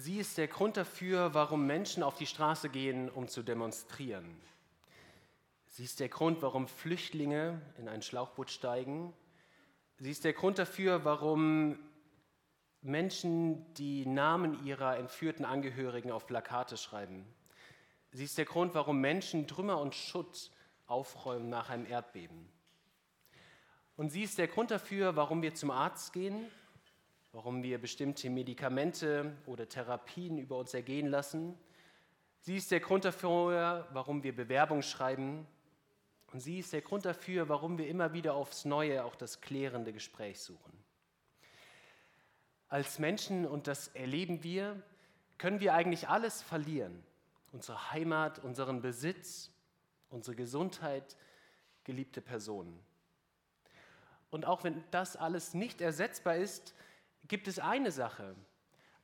Sie ist der Grund dafür, warum Menschen auf die Straße gehen, um zu demonstrieren. Sie ist der Grund, warum Flüchtlinge in ein Schlauchboot steigen. Sie ist der Grund dafür, warum Menschen die Namen ihrer entführten Angehörigen auf Plakate schreiben. Sie ist der Grund, warum Menschen Trümmer und Schutt aufräumen nach einem Erdbeben. Und sie ist der Grund dafür, warum wir zum Arzt gehen, warum wir bestimmte Medikamente oder Therapien über uns ergehen lassen. Sie ist der Grund dafür, warum wir Bewerbung schreiben. Und sie ist der Grund dafür, warum wir immer wieder aufs Neue auch das klärende Gespräch suchen. Als Menschen, und das erleben wir, können wir eigentlich alles verlieren. Unsere Heimat, unseren Besitz, unsere Gesundheit, geliebte Personen. Und auch wenn das alles nicht ersetzbar ist, gibt es eine Sache,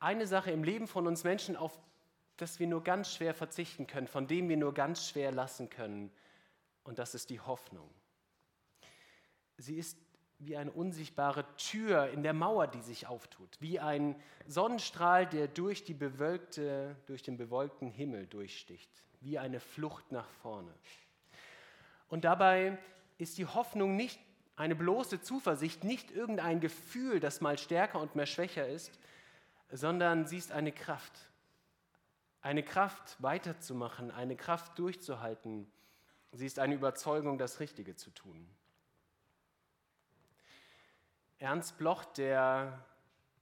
eine Sache im Leben von uns Menschen, auf das wir nur ganz schwer verzichten können, von dem wir nur ganz schwer lassen können. Und das ist die Hoffnung. Sie ist wie eine unsichtbare Tür in der Mauer, die sich auftut, wie ein Sonnenstrahl, der durch, die bewölkte, durch den bewölkten Himmel durchsticht, wie eine Flucht nach vorne. Und dabei ist die Hoffnung nicht eine bloße Zuversicht, nicht irgendein Gefühl, das mal stärker und mehr schwächer ist, sondern sie ist eine Kraft. Eine Kraft weiterzumachen, eine Kraft durchzuhalten. Sie ist eine Überzeugung, das Richtige zu tun. Ernst Bloch, der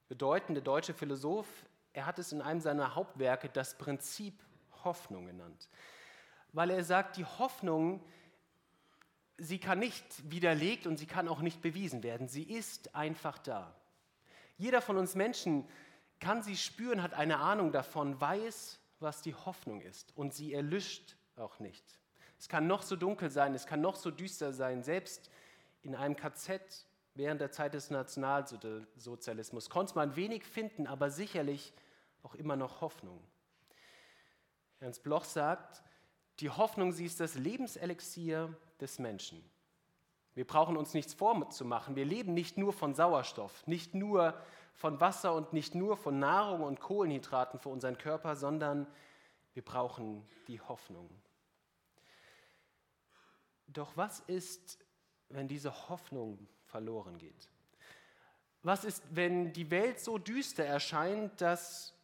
bedeutende deutsche Philosoph, er hat es in einem seiner Hauptwerke das Prinzip Hoffnung genannt, weil er sagt, die Hoffnung sie kann nicht widerlegt und sie kann auch nicht bewiesen werden. Sie ist einfach da. Jeder von uns Menschen kann sie spüren, hat eine Ahnung davon, weiß, was die Hoffnung ist und sie erlischt auch nicht. Es kann noch so dunkel sein, es kann noch so düster sein, selbst in einem KZ während der Zeit des Nationalsozialismus konnte man wenig finden, aber sicherlich auch immer noch Hoffnung. Ernst Bloch sagt, die Hoffnung, sie ist das Lebenselixier des Menschen. Wir brauchen uns nichts vorzumachen. Wir leben nicht nur von Sauerstoff, nicht nur von Wasser und nicht nur von Nahrung und Kohlenhydraten für unseren Körper, sondern wir brauchen die Hoffnung. Doch was ist, wenn diese Hoffnung verloren geht? Was ist, wenn die Welt so düster erscheint, dass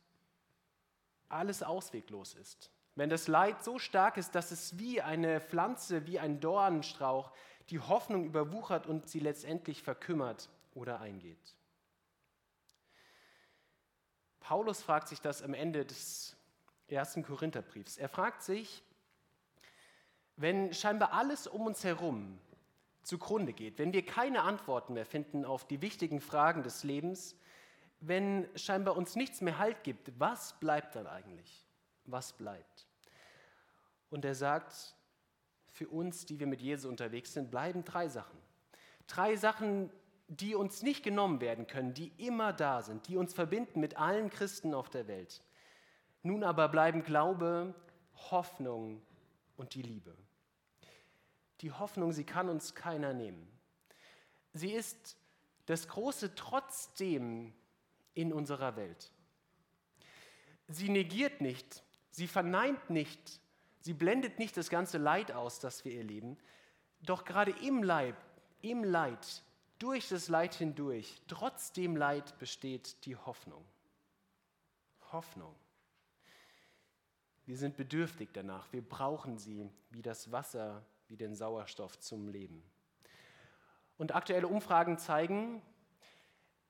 alles ausweglos ist? Wenn das Leid so stark ist, dass es wie eine Pflanze, wie ein Dornenstrauch die Hoffnung überwuchert und sie letztendlich verkümmert oder eingeht. Paulus fragt sich das am Ende des ersten Korintherbriefs. Er fragt sich, wenn scheinbar alles um uns herum zugrunde geht, wenn wir keine Antworten mehr finden auf die wichtigen Fragen des Lebens, wenn scheinbar uns nichts mehr Halt gibt, was bleibt dann eigentlich? Was bleibt? Und er sagt, für uns, die wir mit Jesus unterwegs sind, bleiben drei Sachen. Drei Sachen, die uns nicht genommen werden können, die immer da sind, die uns verbinden mit allen Christen auf der Welt. Nun aber bleiben Glaube, Hoffnung und die Liebe. Die Hoffnung, sie kann uns keiner nehmen. Sie ist das große Trotzdem in unserer Welt. Sie negiert nicht, sie verneint nicht, Sie blendet nicht das ganze Leid aus, das wir erleben, doch gerade im Leib, im Leid, durch das Leid hindurch, trotz dem Leid besteht die Hoffnung. Hoffnung. Wir sind bedürftig danach, wir brauchen sie wie das Wasser, wie den Sauerstoff zum Leben. Und aktuelle Umfragen zeigen,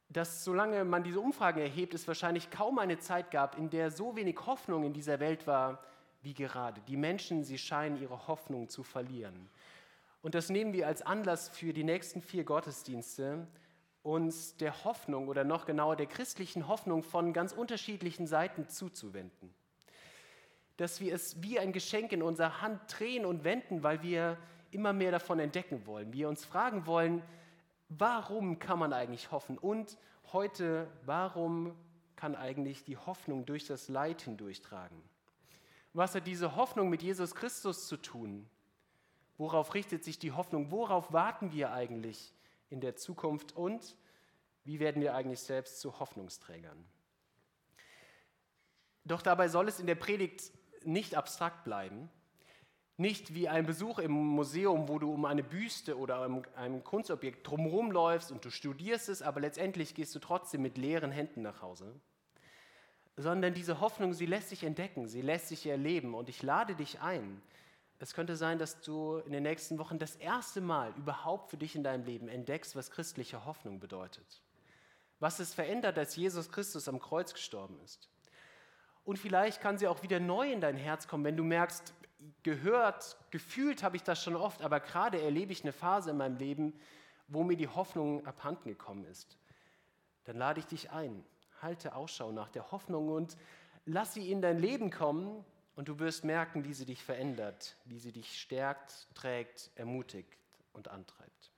dass solange man diese Umfragen erhebt, es wahrscheinlich kaum eine Zeit gab, in der so wenig Hoffnung in dieser Welt war wie gerade. Die Menschen, sie scheinen ihre Hoffnung zu verlieren. Und das nehmen wir als Anlass für die nächsten vier Gottesdienste, uns der Hoffnung oder noch genauer der christlichen Hoffnung von ganz unterschiedlichen Seiten zuzuwenden. Dass wir es wie ein Geschenk in unserer Hand drehen und wenden, weil wir immer mehr davon entdecken wollen. Wir uns fragen wollen, warum kann man eigentlich hoffen? Und heute, warum kann eigentlich die Hoffnung durch das Leid hindurchtragen? Was hat diese Hoffnung mit Jesus Christus zu tun? Worauf richtet sich die Hoffnung? Worauf warten wir eigentlich in der Zukunft? Und wie werden wir eigentlich selbst zu Hoffnungsträgern? Doch dabei soll es in der Predigt nicht abstrakt bleiben, nicht wie ein Besuch im Museum, wo du um eine Büste oder um ein Kunstobjekt drumherum läufst und du studierst es, aber letztendlich gehst du trotzdem mit leeren Händen nach Hause. Sondern diese Hoffnung, sie lässt sich entdecken, sie lässt sich erleben und ich lade dich ein. Es könnte sein, dass du in den nächsten Wochen das erste Mal überhaupt für dich in deinem Leben entdeckst, was christliche Hoffnung bedeutet. Was es verändert, als Jesus Christus am Kreuz gestorben ist. Und vielleicht kann sie auch wieder neu in dein Herz kommen, wenn du merkst, gehört, gefühlt habe ich das schon oft, aber gerade erlebe ich eine Phase in meinem Leben, wo mir die Hoffnung abhanden gekommen ist. Dann lade ich dich ein, halte Ausschau nach der Hoffnung und lass sie in dein Leben kommen und du wirst merken, wie sie dich verändert, wie sie dich stärkt, trägt, ermutigt und antreibt.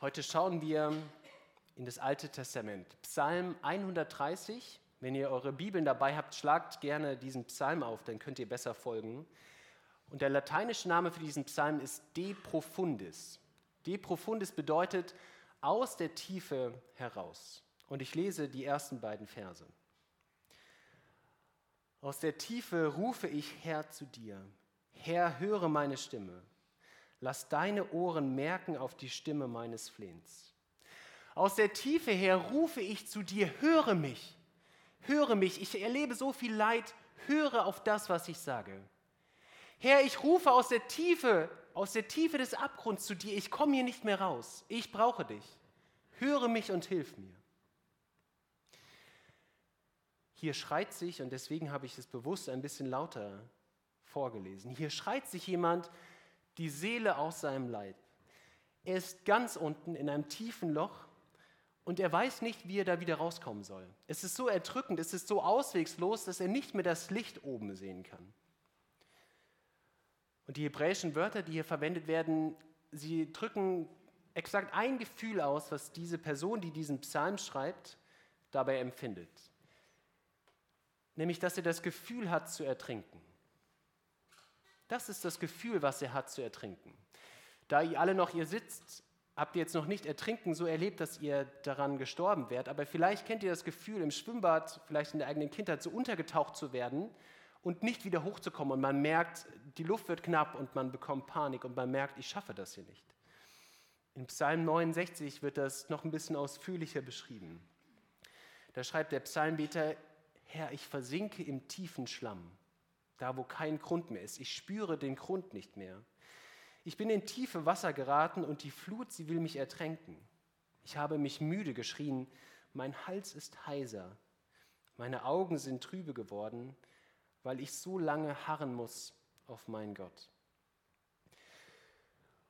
Heute schauen wir in das Alte Testament. Psalm 130 wenn ihr eure Bibeln dabei habt, schlagt gerne diesen Psalm auf, dann könnt ihr besser folgen. Und der lateinische Name für diesen Psalm ist De Profundis. De Profundis bedeutet aus der Tiefe heraus. Und ich lese die ersten beiden Verse. Aus der Tiefe rufe ich Herr zu dir. Herr, höre meine Stimme. Lass deine Ohren merken auf die Stimme meines Flehens. Aus der Tiefe her rufe ich zu dir, höre mich höre mich, ich erlebe so viel Leid, höre auf das, was ich sage. Herr, ich rufe aus der Tiefe, aus der Tiefe des Abgrunds zu dir, ich komme hier nicht mehr raus, ich brauche dich. Höre mich und hilf mir. Hier schreit sich, und deswegen habe ich es bewusst ein bisschen lauter vorgelesen, hier schreit sich jemand die Seele aus seinem Leib. Er ist ganz unten in einem tiefen Loch und er weiß nicht, wie er da wieder rauskommen soll. Es ist so erdrückend, es ist so auswegslos, dass er nicht mehr das Licht oben sehen kann. Und die hebräischen Wörter, die hier verwendet werden, sie drücken exakt ein Gefühl aus, was diese Person, die diesen Psalm schreibt, dabei empfindet. Nämlich, dass er das Gefühl hat zu ertrinken. Das ist das Gefühl, was er hat zu ertrinken. Da ihr alle noch hier sitzt, habt ihr jetzt noch nicht Ertrinken so erlebt, dass ihr daran gestorben wärt, aber vielleicht kennt ihr das Gefühl, im Schwimmbad, vielleicht in der eigenen Kindheit, so untergetaucht zu werden und nicht wieder hochzukommen. Und man merkt, die Luft wird knapp und man bekommt Panik und man merkt, ich schaffe das hier nicht. In Psalm 69 wird das noch ein bisschen ausführlicher beschrieben. Da schreibt der Psalmbeter, Herr, ich versinke im tiefen Schlamm, da wo kein Grund mehr ist. Ich spüre den Grund nicht mehr. Ich bin in tiefe Wasser geraten und die Flut, sie will mich ertränken. Ich habe mich müde geschrien, mein Hals ist heiser, meine Augen sind trübe geworden, weil ich so lange harren muss auf meinen Gott.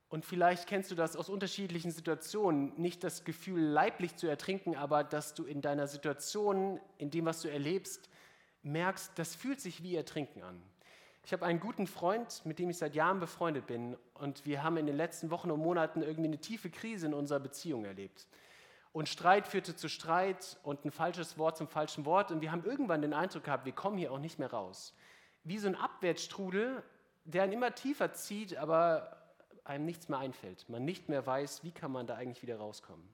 Und vielleicht kennst du das aus unterschiedlichen Situationen, nicht das Gefühl, leiblich zu ertrinken, aber dass du in deiner Situation, in dem, was du erlebst, merkst, das fühlt sich wie Ertrinken an. Ich habe einen guten Freund, mit dem ich seit Jahren befreundet bin und wir haben in den letzten Wochen und Monaten irgendwie eine tiefe Krise in unserer Beziehung erlebt. Und Streit führte zu Streit und ein falsches Wort zum falschen Wort und wir haben irgendwann den Eindruck gehabt, wir kommen hier auch nicht mehr raus. Wie so ein Abwärtsstrudel, der einen immer tiefer zieht, aber einem nichts mehr einfällt. Man nicht mehr weiß, wie kann man da eigentlich wieder rauskommen.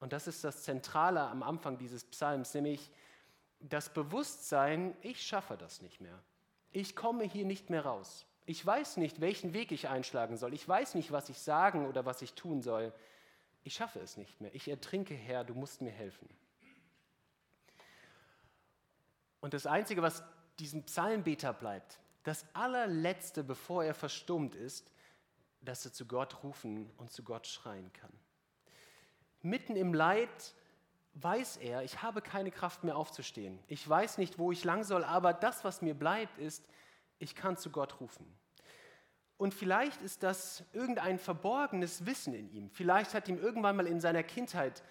Und das ist das Zentrale am Anfang dieses Psalms, nämlich das Bewusstsein, ich schaffe das nicht mehr. Ich komme hier nicht mehr raus. Ich weiß nicht, welchen Weg ich einschlagen soll. Ich weiß nicht, was ich sagen oder was ich tun soll. Ich schaffe es nicht mehr. Ich ertrinke, Herr, du musst mir helfen. Und das Einzige, was diesem Psalmbeter bleibt, das allerletzte, bevor er verstummt ist, dass er zu Gott rufen und zu Gott schreien kann. Mitten im Leid weiß er, ich habe keine Kraft mehr aufzustehen. Ich weiß nicht, wo ich lang soll, aber das, was mir bleibt, ist, ich kann zu Gott rufen. Und vielleicht ist das irgendein verborgenes Wissen in ihm. Vielleicht hat ihm irgendwann mal in seiner Kindheit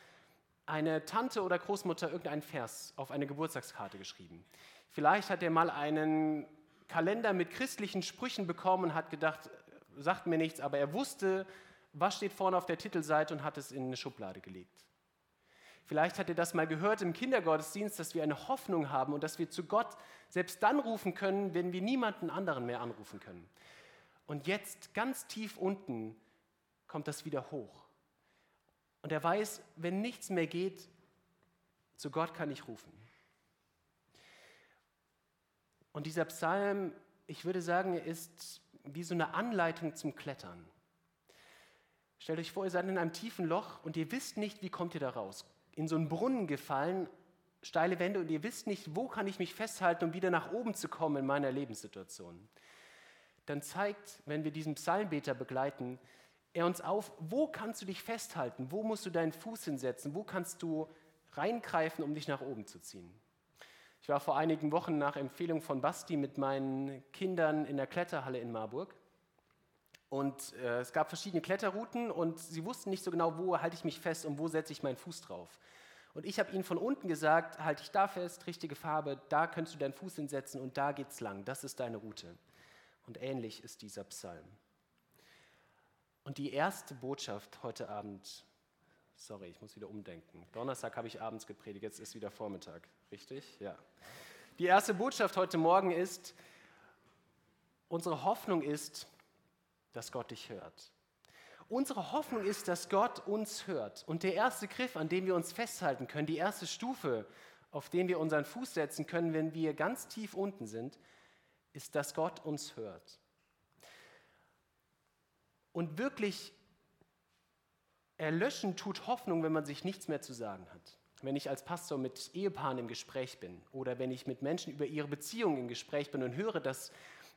eine Tante oder Großmutter irgendeinen Vers auf eine Geburtstagskarte geschrieben. Vielleicht hat er mal einen Kalender mit christlichen Sprüchen bekommen und hat gedacht, sagt mir nichts, aber er wusste, was steht vorne auf der Titelseite und hat es in eine Schublade gelegt. Vielleicht hat ihr das mal gehört im Kindergottesdienst, dass wir eine Hoffnung haben und dass wir zu Gott selbst dann rufen können, wenn wir niemanden anderen mehr anrufen können. Und jetzt ganz tief unten kommt das wieder hoch. Und er weiß, wenn nichts mehr geht, zu Gott kann ich rufen. Und dieser Psalm, ich würde sagen, ist wie so eine Anleitung zum Klettern. Stellt euch vor, ihr seid in einem tiefen Loch und ihr wisst nicht, wie kommt ihr da raus. In so einen Brunnen gefallen, steile Wände und ihr wisst nicht, wo kann ich mich festhalten, um wieder nach oben zu kommen in meiner Lebenssituation. Dann zeigt, wenn wir diesen Psalmbeter begleiten, er uns auf, wo kannst du dich festhalten, wo musst du deinen Fuß hinsetzen, wo kannst du reingreifen, um dich nach oben zu ziehen. Ich war vor einigen Wochen nach Empfehlung von Basti mit meinen Kindern in der Kletterhalle in Marburg und äh, es gab verschiedene Kletterrouten und sie wussten nicht so genau, wo halte ich mich fest und wo setze ich meinen Fuß drauf. Und ich habe ihnen von unten gesagt, halte ich da fest, richtige Farbe, da kannst du deinen Fuß hinsetzen und da geht's lang, das ist deine Route. Und ähnlich ist dieser Psalm. Und die erste Botschaft heute Abend, sorry, ich muss wieder umdenken. Donnerstag habe ich abends gepredigt, jetzt ist wieder Vormittag, richtig? Ja. Die erste Botschaft heute Morgen ist, unsere Hoffnung ist, dass Gott dich hört. Unsere Hoffnung ist, dass Gott uns hört. Und der erste Griff, an dem wir uns festhalten können, die erste Stufe, auf den wir unseren Fuß setzen können, wenn wir ganz tief unten sind, ist, dass Gott uns hört. Und wirklich erlöschen tut Hoffnung, wenn man sich nichts mehr zu sagen hat. Wenn ich als Pastor mit Ehepaaren im Gespräch bin oder wenn ich mit Menschen über ihre Beziehung im Gespräch bin und höre, dass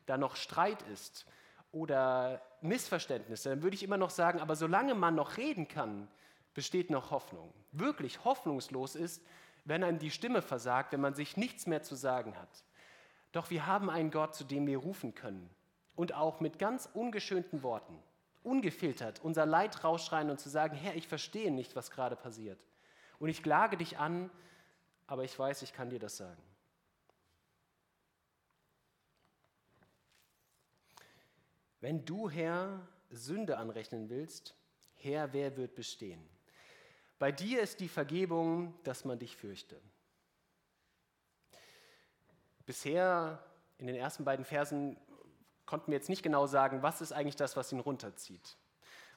da noch Streit ist oder Missverständnisse, dann würde ich immer noch sagen, aber solange man noch reden kann, besteht noch Hoffnung. Wirklich hoffnungslos ist, wenn einem die Stimme versagt, wenn man sich nichts mehr zu sagen hat. Doch wir haben einen Gott, zu dem wir rufen können und auch mit ganz ungeschönten Worten, ungefiltert, unser Leid rausschreien und zu sagen, Herr, ich verstehe nicht, was gerade passiert. Und ich klage dich an, aber ich weiß, ich kann dir das sagen. Wenn du, Herr, Sünde anrechnen willst, Herr, wer wird bestehen? Bei dir ist die Vergebung, dass man dich fürchte. Bisher in den ersten beiden Versen konnten wir jetzt nicht genau sagen, was ist eigentlich das, was ihn runterzieht.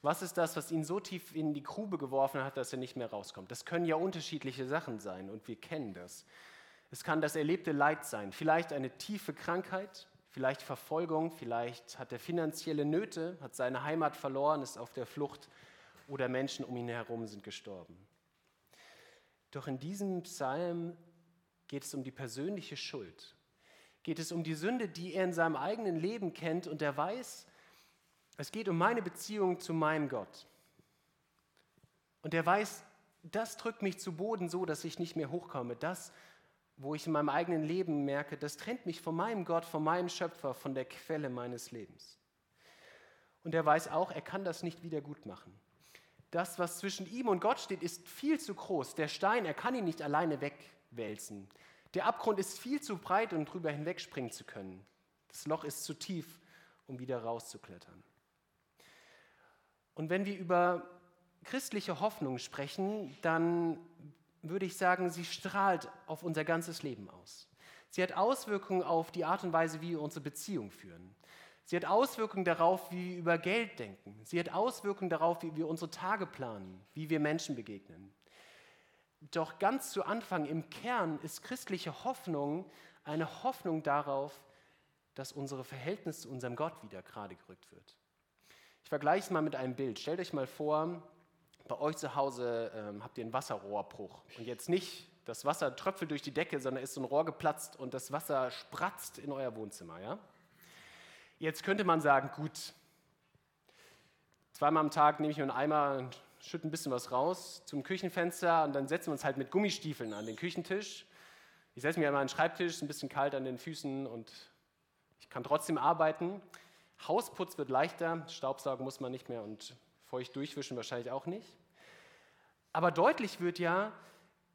Was ist das, was ihn so tief in die Grube geworfen hat, dass er nicht mehr rauskommt? Das können ja unterschiedliche Sachen sein und wir kennen das. Es kann das erlebte Leid sein, vielleicht eine tiefe Krankheit, vielleicht Verfolgung, vielleicht hat er finanzielle Nöte, hat seine Heimat verloren, ist auf der Flucht oder Menschen um ihn herum sind gestorben. Doch in diesem Psalm geht es um die persönliche Schuld. Geht es um die Sünde, die er in seinem eigenen Leben kennt und er weiß, es geht um meine Beziehung zu meinem Gott. Und er weiß, das drückt mich zu Boden so, dass ich nicht mehr hochkomme. Das wo ich in meinem eigenen Leben merke, das trennt mich von meinem Gott, von meinem Schöpfer, von der Quelle meines Lebens. Und er weiß auch, er kann das nicht wieder gut machen. Das, was zwischen ihm und Gott steht, ist viel zu groß. Der Stein, er kann ihn nicht alleine wegwälzen. Der Abgrund ist viel zu breit, um drüber hinwegspringen zu können. Das Loch ist zu tief, um wieder rauszuklettern. Und wenn wir über christliche Hoffnung sprechen, dann würde ich sagen, sie strahlt auf unser ganzes Leben aus. Sie hat Auswirkungen auf die Art und Weise, wie wir unsere Beziehung führen. Sie hat Auswirkungen darauf, wie wir über Geld denken. Sie hat Auswirkungen darauf, wie wir unsere Tage planen, wie wir Menschen begegnen. Doch ganz zu Anfang im Kern ist christliche Hoffnung eine Hoffnung darauf, dass unser Verhältnis zu unserem Gott wieder gerade gerückt wird. Ich vergleiche es mal mit einem Bild. Stellt euch mal vor, bei euch zu Hause ähm, habt ihr einen Wasserrohrbruch. Und jetzt nicht, das Wasser tröpfelt durch die Decke, sondern ist so ein Rohr geplatzt und das Wasser spratzt in euer Wohnzimmer. Ja? Jetzt könnte man sagen, gut, zweimal am Tag nehme ich mir einen Eimer und schütte ein bisschen was raus zum Küchenfenster und dann setzen wir uns halt mit Gummistiefeln an den Küchentisch. Ich setze mich an meinen Schreibtisch, ist ein bisschen kalt an den Füßen und ich kann trotzdem arbeiten. Hausputz wird leichter, Staubsaugen muss man nicht mehr und feucht durchwischen wahrscheinlich auch nicht. Aber deutlich wird ja,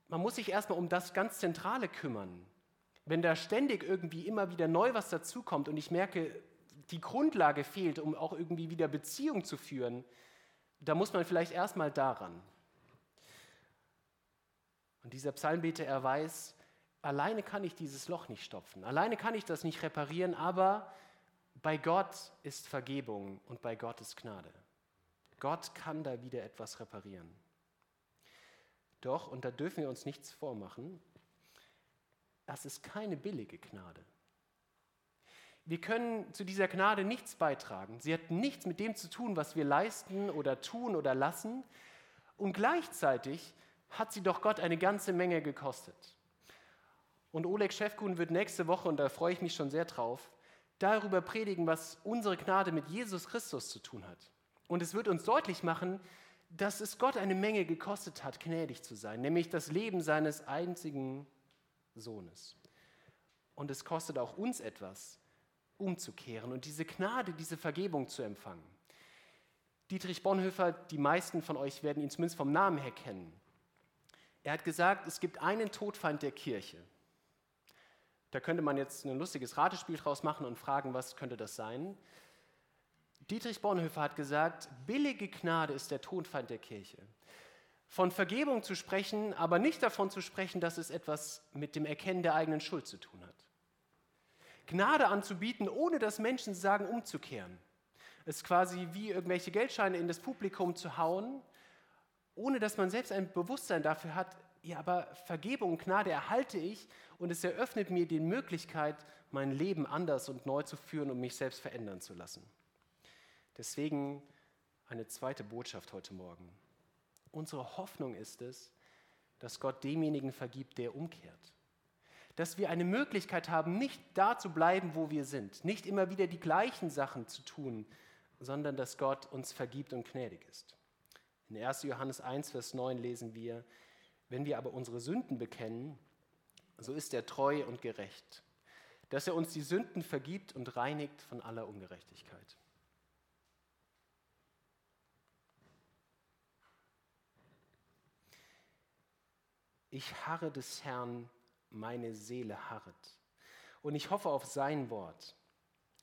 man muss sich erstmal um das ganz Zentrale kümmern. Wenn da ständig irgendwie immer wieder neu was dazukommt und ich merke, die Grundlage fehlt, um auch irgendwie wieder Beziehung zu führen, da muss man vielleicht erstmal daran. Und dieser Psalmbeter, er weiß, alleine kann ich dieses Loch nicht stopfen, alleine kann ich das nicht reparieren, aber bei Gott ist Vergebung und bei Gott ist Gnade. Gott kann da wieder etwas reparieren. Doch, und da dürfen wir uns nichts vormachen, das ist keine billige Gnade. Wir können zu dieser Gnade nichts beitragen. Sie hat nichts mit dem zu tun, was wir leisten oder tun oder lassen. Und gleichzeitig hat sie doch Gott eine ganze Menge gekostet. Und Oleg Schäfkun wird nächste Woche, und da freue ich mich schon sehr drauf, darüber predigen, was unsere Gnade mit Jesus Christus zu tun hat. Und es wird uns deutlich machen, dass es Gott eine Menge gekostet hat, gnädig zu sein, nämlich das Leben seines einzigen Sohnes. Und es kostet auch uns etwas, umzukehren und diese Gnade, diese Vergebung zu empfangen. Dietrich Bonhoeffer, die meisten von euch werden ihn zumindest vom Namen her kennen. Er hat gesagt, es gibt einen Todfeind der Kirche. Da könnte man jetzt ein lustiges Ratespiel draus machen und fragen, was könnte das sein? Dietrich Bonhoeffer hat gesagt, billige Gnade ist der Todfeind der Kirche. Von Vergebung zu sprechen, aber nicht davon zu sprechen, dass es etwas mit dem Erkennen der eigenen Schuld zu tun hat. Gnade anzubieten, ohne dass Menschen sagen, umzukehren. Es ist quasi wie irgendwelche Geldscheine in das Publikum zu hauen, ohne dass man selbst ein Bewusstsein dafür hat, ja, aber Vergebung und Gnade erhalte ich und es eröffnet mir die Möglichkeit, mein Leben anders und neu zu führen und mich selbst verändern zu lassen. Deswegen eine zweite Botschaft heute Morgen. Unsere Hoffnung ist es, dass Gott demjenigen vergibt, der umkehrt dass wir eine Möglichkeit haben, nicht da zu bleiben, wo wir sind, nicht immer wieder die gleichen Sachen zu tun, sondern dass Gott uns vergibt und gnädig ist. In 1. Johannes 1, Vers 9 lesen wir, wenn wir aber unsere Sünden bekennen, so ist er treu und gerecht, dass er uns die Sünden vergibt und reinigt von aller Ungerechtigkeit. Ich harre des Herrn meine Seele harret. Und ich hoffe auf sein Wort.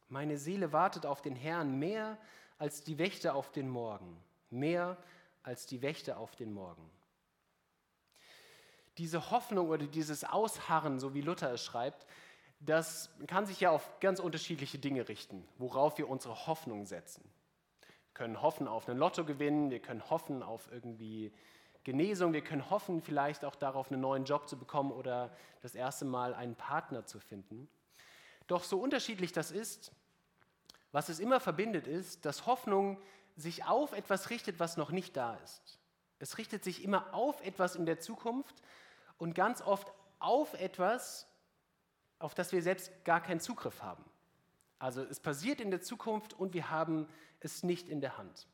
Meine Seele wartet auf den Herrn mehr als die Wächter auf den Morgen. Mehr als die Wächter auf den Morgen. Diese Hoffnung oder dieses Ausharren, so wie Luther es schreibt, das kann sich ja auf ganz unterschiedliche Dinge richten, worauf wir unsere Hoffnung setzen. Wir können hoffen auf einen Lottogewinn, wir können hoffen auf irgendwie Genesung, wir können hoffen, vielleicht auch darauf einen neuen Job zu bekommen oder das erste Mal einen Partner zu finden. Doch so unterschiedlich das ist, was es immer verbindet, ist, dass Hoffnung sich auf etwas richtet, was noch nicht da ist. Es richtet sich immer auf etwas in der Zukunft und ganz oft auf etwas, auf das wir selbst gar keinen Zugriff haben. Also es passiert in der Zukunft und wir haben es nicht in der Hand.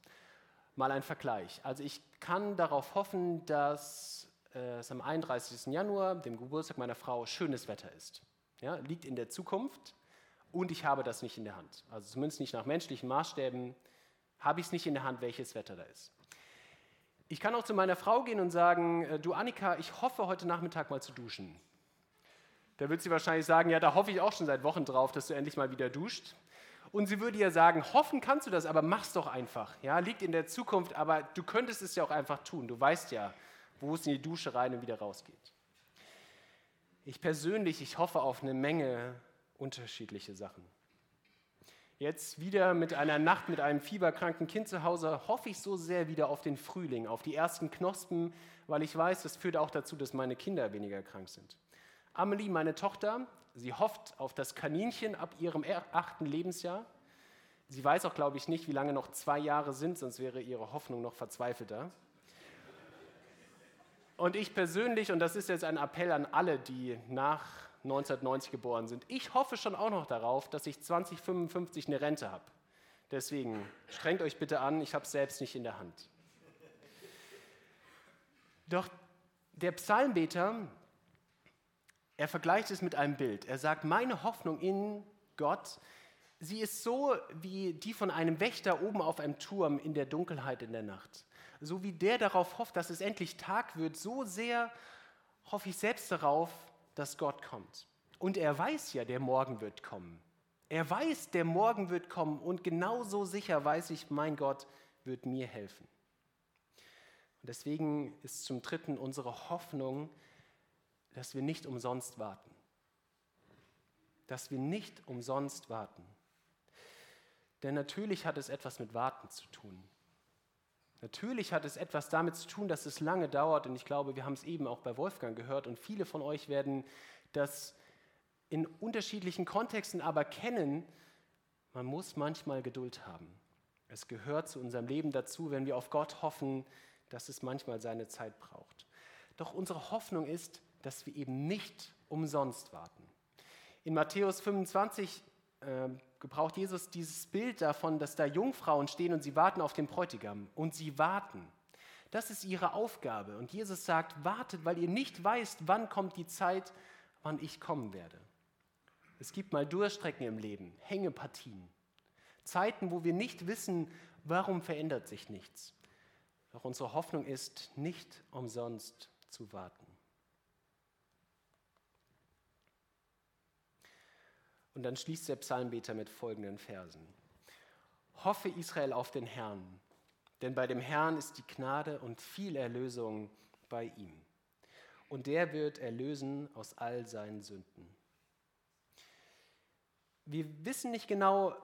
Mal ein Vergleich. Also ich kann darauf hoffen, dass äh, es am 31. Januar, dem Geburtstag meiner Frau, schönes Wetter ist. Ja, liegt in der Zukunft und ich habe das nicht in der Hand. Also zumindest nicht nach menschlichen Maßstäben habe ich es nicht in der Hand, welches Wetter da ist. Ich kann auch zu meiner Frau gehen und sagen, äh, du Annika, ich hoffe heute Nachmittag mal zu duschen. Da wird sie wahrscheinlich sagen, ja, da hoffe ich auch schon seit Wochen drauf, dass du endlich mal wieder duscht. Und sie würde ja sagen, hoffen kannst du das, aber mach's doch einfach. Ja, liegt in der Zukunft, aber du könntest es ja auch einfach tun. Du weißt ja, wo es in die Dusche rein und wieder rausgeht. Ich persönlich, ich hoffe auf eine Menge unterschiedliche Sachen. Jetzt wieder mit einer Nacht mit einem fieberkranken Kind zu Hause hoffe ich so sehr wieder auf den Frühling, auf die ersten Knospen, weil ich weiß, das führt auch dazu, dass meine Kinder weniger krank sind. Amelie, meine Tochter, Sie hofft auf das Kaninchen ab ihrem achten Lebensjahr. Sie weiß auch, glaube ich, nicht, wie lange noch zwei Jahre sind, sonst wäre ihre Hoffnung noch verzweifelter. Und ich persönlich, und das ist jetzt ein Appell an alle, die nach 1990 geboren sind, ich hoffe schon auch noch darauf, dass ich 2055 eine Rente habe. Deswegen strengt euch bitte an, ich habe es selbst nicht in der Hand. Doch der Psalmbeter er vergleicht es mit einem Bild. Er sagt, meine Hoffnung in Gott, sie ist so wie die von einem Wächter oben auf einem Turm in der Dunkelheit in der Nacht. So wie der darauf hofft, dass es endlich Tag wird, so sehr hoffe ich selbst darauf, dass Gott kommt. Und er weiß ja, der Morgen wird kommen. Er weiß, der Morgen wird kommen und genauso sicher weiß ich, mein Gott wird mir helfen. Und deswegen ist zum Dritten unsere Hoffnung, dass wir nicht umsonst warten. Dass wir nicht umsonst warten. Denn natürlich hat es etwas mit Warten zu tun. Natürlich hat es etwas damit zu tun, dass es lange dauert und ich glaube, wir haben es eben auch bei Wolfgang gehört und viele von euch werden das in unterschiedlichen Kontexten aber kennen, man muss manchmal Geduld haben. Es gehört zu unserem Leben dazu, wenn wir auf Gott hoffen, dass es manchmal seine Zeit braucht. Doch unsere Hoffnung ist, dass wir eben nicht umsonst warten. In Matthäus 25 äh, gebraucht Jesus dieses Bild davon, dass da Jungfrauen stehen und sie warten auf den Bräutigam. Und sie warten. Das ist ihre Aufgabe. Und Jesus sagt, wartet, weil ihr nicht weißt, wann kommt die Zeit, wann ich kommen werde. Es gibt mal Durchstrecken im Leben, Hängepartien. Zeiten, wo wir nicht wissen, warum verändert sich nichts. Doch unsere Hoffnung ist, nicht umsonst zu warten. Und dann schließt der Psalmbeter mit folgenden Versen. Hoffe Israel auf den Herrn, denn bei dem Herrn ist die Gnade und viel Erlösung bei ihm. Und der wird erlösen aus all seinen Sünden. Wir wissen nicht genau,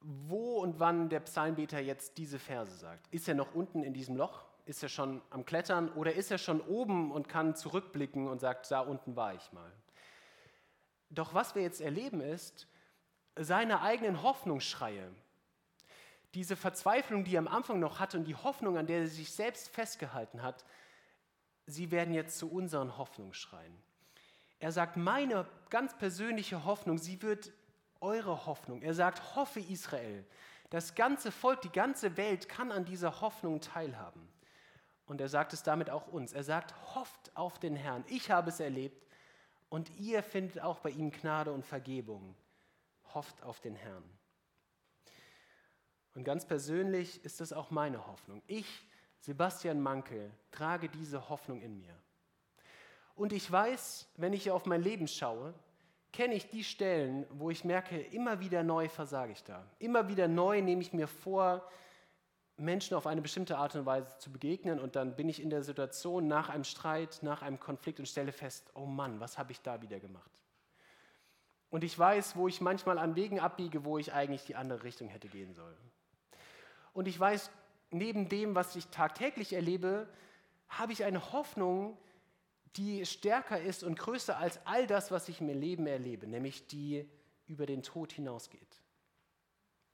wo und wann der Psalmbeter jetzt diese Verse sagt. Ist er noch unten in diesem Loch? Ist er schon am Klettern oder ist er schon oben und kann zurückblicken und sagt, da unten war ich mal? Doch was wir jetzt erleben ist, seine eigenen Hoffnungsschreie, diese Verzweiflung, die er am Anfang noch hatte und die Hoffnung, an der er sich selbst festgehalten hat, sie werden jetzt zu unseren Hoffnungsschreien. Er sagt, meine ganz persönliche Hoffnung, sie wird eure Hoffnung. Er sagt, hoffe Israel. Das ganze Volk, die ganze Welt kann an dieser Hoffnung teilhaben. Und er sagt es damit auch uns. Er sagt, hofft auf den Herrn. Ich habe es erlebt und ihr findet auch bei ihm Gnade und Vergebung. Hofft auf den Herrn. Und ganz persönlich ist das auch meine Hoffnung. Ich, Sebastian Mankel, trage diese Hoffnung in mir. Und ich weiß, wenn ich auf mein Leben schaue, kenne ich die Stellen, wo ich merke, immer wieder neu versage ich da. Immer wieder neu nehme ich mir vor, Menschen auf eine bestimmte Art und Weise zu begegnen und dann bin ich in der Situation nach einem Streit, nach einem Konflikt und stelle fest, oh Mann, was habe ich da wieder gemacht? Und ich weiß, wo ich manchmal an Wegen abbiege, wo ich eigentlich die andere Richtung hätte gehen sollen. Und ich weiß, neben dem, was ich tagtäglich erlebe, habe ich eine Hoffnung, die stärker ist und größer als all das, was ich im Leben erlebe, nämlich die über den Tod hinausgeht.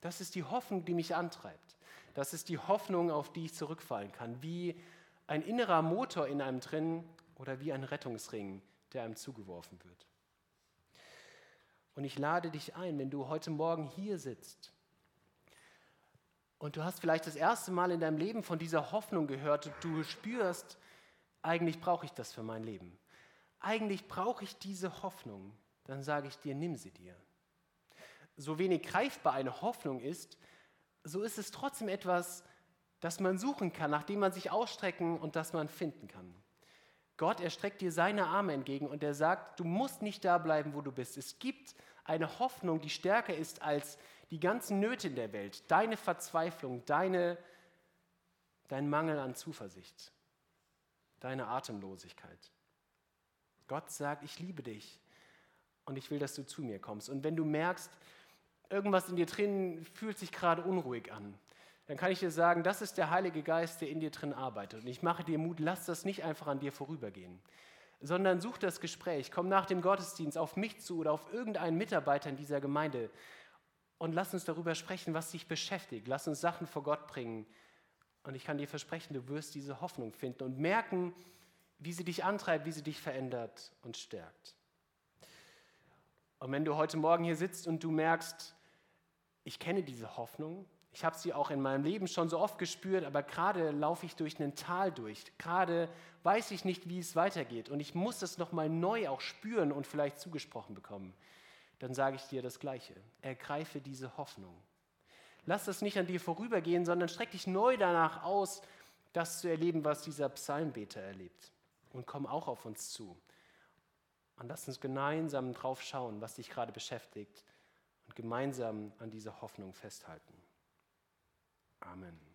Das ist die Hoffnung, die mich antreibt. Das ist die Hoffnung, auf die ich zurückfallen kann, wie ein innerer Motor in einem drin oder wie ein Rettungsring, der einem zugeworfen wird. Und ich lade dich ein, wenn du heute Morgen hier sitzt und du hast vielleicht das erste Mal in deinem Leben von dieser Hoffnung gehört und du spürst, eigentlich brauche ich das für mein Leben. Eigentlich brauche ich diese Hoffnung. Dann sage ich dir, nimm sie dir. So wenig greifbar eine Hoffnung ist, so ist es trotzdem etwas, das man suchen kann, nach dem man sich ausstrecken und das man finden kann. Gott, er streckt dir seine Arme entgegen und er sagt, du musst nicht da bleiben, wo du bist. Es gibt eine Hoffnung, die stärker ist als die ganzen Nöte in der Welt, deine Verzweiflung, deine, dein Mangel an Zuversicht deine Atemlosigkeit. Gott sagt, ich liebe dich und ich will, dass du zu mir kommst. Und wenn du merkst, irgendwas in dir drin fühlt sich gerade unruhig an, dann kann ich dir sagen, das ist der Heilige Geist, der in dir drin arbeitet. Und ich mache dir Mut, lass das nicht einfach an dir vorübergehen, sondern such das Gespräch. Komm nach dem Gottesdienst auf mich zu oder auf irgendeinen Mitarbeiter in dieser Gemeinde und lass uns darüber sprechen, was dich beschäftigt. Lass uns Sachen vor Gott bringen, und ich kann dir versprechen, du wirst diese Hoffnung finden und merken, wie sie dich antreibt, wie sie dich verändert und stärkt. Und wenn du heute Morgen hier sitzt und du merkst, ich kenne diese Hoffnung, ich habe sie auch in meinem Leben schon so oft gespürt, aber gerade laufe ich durch ein Tal durch. Gerade weiß ich nicht, wie es weitergeht und ich muss das nochmal neu auch spüren und vielleicht zugesprochen bekommen. Dann sage ich dir das Gleiche. Ergreife diese Hoffnung. Lass das nicht an dir vorübergehen, sondern streck dich neu danach aus, das zu erleben, was dieser Psalmbeter erlebt. Und komm auch auf uns zu. Und lass uns gemeinsam drauf schauen, was dich gerade beschäftigt und gemeinsam an dieser Hoffnung festhalten. Amen.